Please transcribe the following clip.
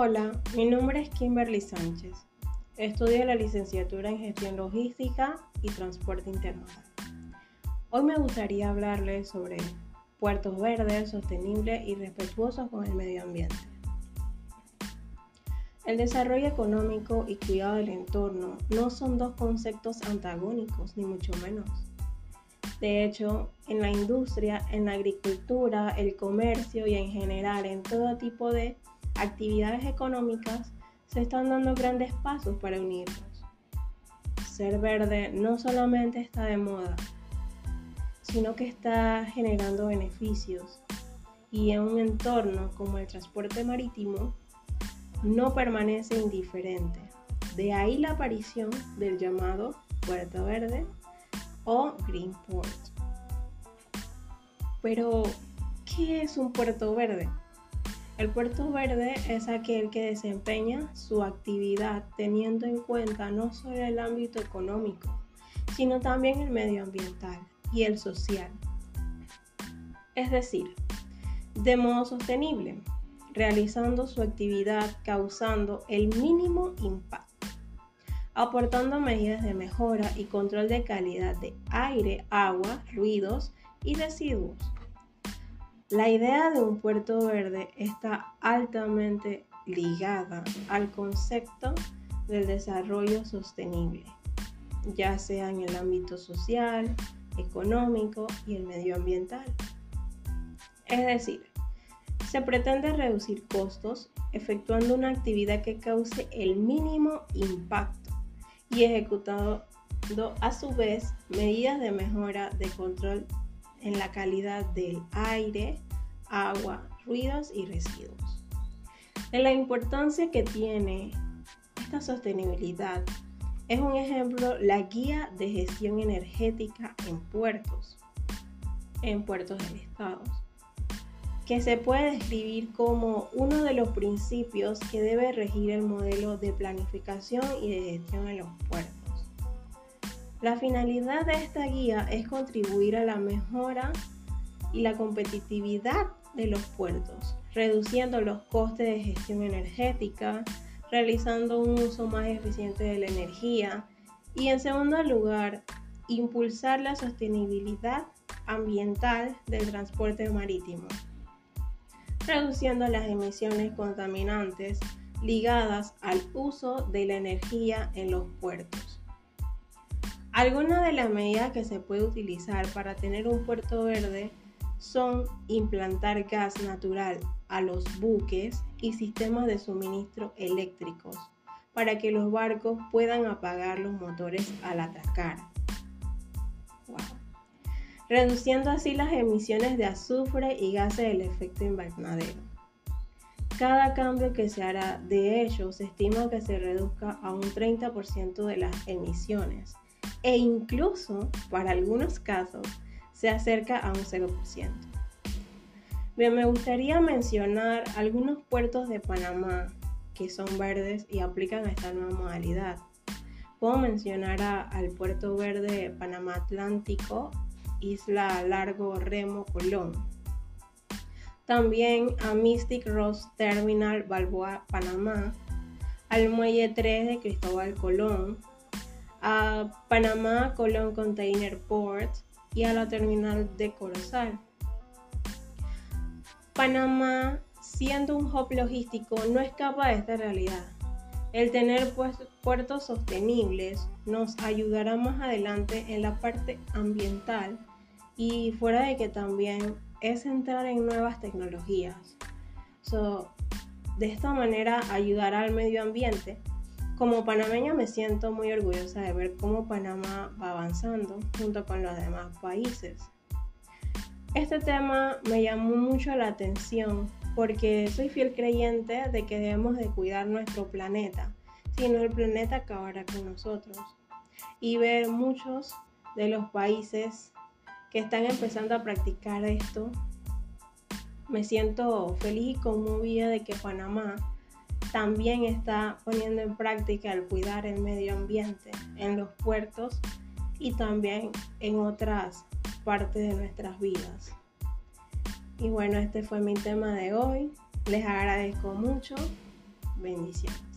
Hola, mi nombre es Kimberly Sánchez. Estudio la licenciatura en Gestión Logística y Transporte Intermodal. Hoy me gustaría hablarles sobre puertos verdes, sostenibles y respetuosos con el medio ambiente. El desarrollo económico y cuidado del entorno no son dos conceptos antagónicos, ni mucho menos. De hecho, en la industria, en la agricultura, el comercio y en general en todo tipo de actividades económicas se están dando grandes pasos para unirlos. Ser verde no solamente está de moda, sino que está generando beneficios y en un entorno como el transporte marítimo no permanece indiferente. De ahí la aparición del llamado Puerto Verde o Greenport. Pero, ¿qué es un puerto verde? El puerto verde es aquel que desempeña su actividad teniendo en cuenta no solo el ámbito económico, sino también el medioambiental y el social. Es decir, de modo sostenible, realizando su actividad causando el mínimo impacto, aportando medidas de mejora y control de calidad de aire, agua, ruidos y residuos la idea de un puerto verde está altamente ligada al concepto del desarrollo sostenible, ya sea en el ámbito social, económico y el medioambiental. Es decir, se pretende reducir costos efectuando una actividad que cause el mínimo impacto y ejecutando a su vez medidas de mejora de control en la calidad del aire, agua, ruidos y residuos. De la importancia que tiene esta sostenibilidad es un ejemplo la guía de gestión energética en puertos, en puertos del Estado, que se puede describir como uno de los principios que debe regir el modelo de planificación y de gestión en los puertos. La finalidad de esta guía es contribuir a la mejora y la competitividad de los puertos, reduciendo los costes de gestión energética, realizando un uso más eficiente de la energía y en segundo lugar, impulsar la sostenibilidad ambiental del transporte marítimo, reduciendo las emisiones contaminantes ligadas al uso de la energía en los puertos. Algunas de las medidas que se puede utilizar para tener un puerto verde son implantar gas natural a los buques y sistemas de suministro eléctricos para que los barcos puedan apagar los motores al atracar. Reduciendo así las emisiones de azufre y gases del efecto invernadero. Cada cambio que se hará de ello se estima que se reduzca a un 30% de las emisiones e incluso, para algunos casos, se acerca a un 0%. Bien, me gustaría mencionar algunos puertos de Panamá que son verdes y aplican esta nueva modalidad. Puedo mencionar al puerto verde Panamá Atlántico, Isla Largo Remo Colón. También a Mystic Rose Terminal Balboa Panamá, al Muelle 3 de Cristóbal Colón, a Panamá Colón Container Port y a la terminal de Corozal. Panamá, siendo un hub logístico, no escapa de esta realidad. El tener puertos sostenibles nos ayudará más adelante en la parte ambiental y fuera de que también es entrar en nuevas tecnologías. de esta manera ayudará al medio ambiente como panameña me siento muy orgullosa de ver cómo Panamá va avanzando junto con los demás países. Este tema me llamó mucho la atención porque soy fiel creyente de que debemos de cuidar nuestro planeta, si no el planeta acabará con nosotros. Y ver muchos de los países que están empezando a practicar esto, me siento feliz y conmovida de que Panamá también está poniendo en práctica el cuidar el medio ambiente en los puertos y también en otras partes de nuestras vidas. Y bueno, este fue mi tema de hoy. Les agradezco mucho. Bendiciones.